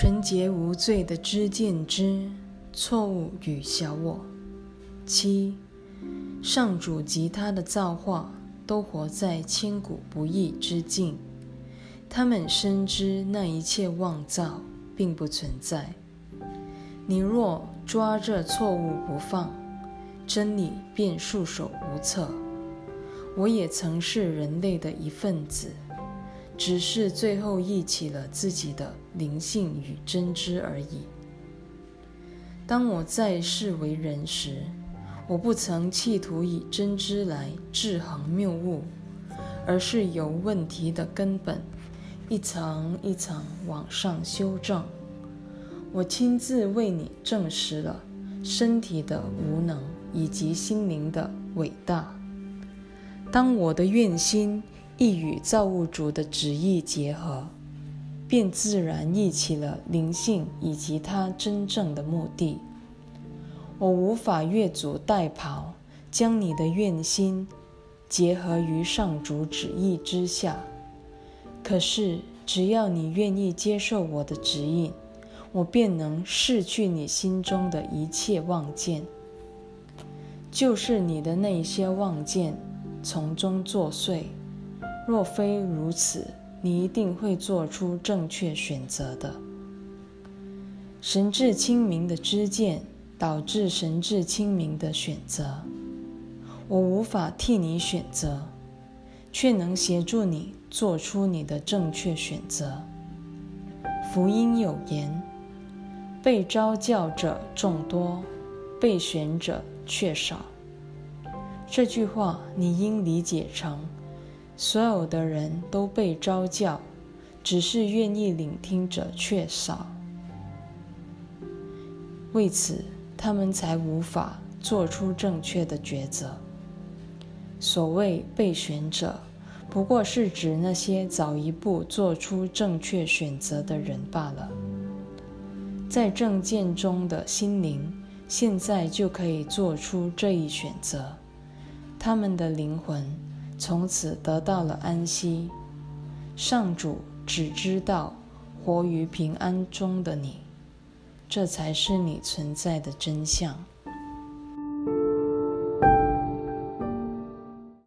纯洁无罪的知见之错误与小我。七，上主及他的造化都活在千古不易之境，他们深知那一切妄造并不存在。你若抓着错误不放，真理便束手无策。我也曾是人类的一份子。只是最后忆起了自己的灵性与真知而已。当我在世为人时，我不曾企图以真知来制衡谬误，而是由问题的根本一层一层往上修正。我亲自为你证实了身体的无能以及心灵的伟大。当我的愿心。亦与造物主的旨意结合，便自然忆起了灵性以及它真正的目的。我无法越俎代庖，将你的愿心结合于上主旨意之下。可是，只要你愿意接受我的指引，我便能拭去你心中的一切妄见，就是你的那些妄见，从中作祟。若非如此，你一定会做出正确选择的。神智清明的知见导致神智清明的选择。我无法替你选择，却能协助你做出你的正确选择。福音有言：“被招教者众多，被选者却少。”这句话你应理解成。所有的人都被招教，只是愿意聆听者却少，为此他们才无法做出正确的抉择。所谓被选者，不过是指那些早一步做出正确选择的人罢了。在正见中的心灵，现在就可以做出这一选择，他们的灵魂。从此得到了安息。上主只知道活于平安中的你，这才是你存在的真相。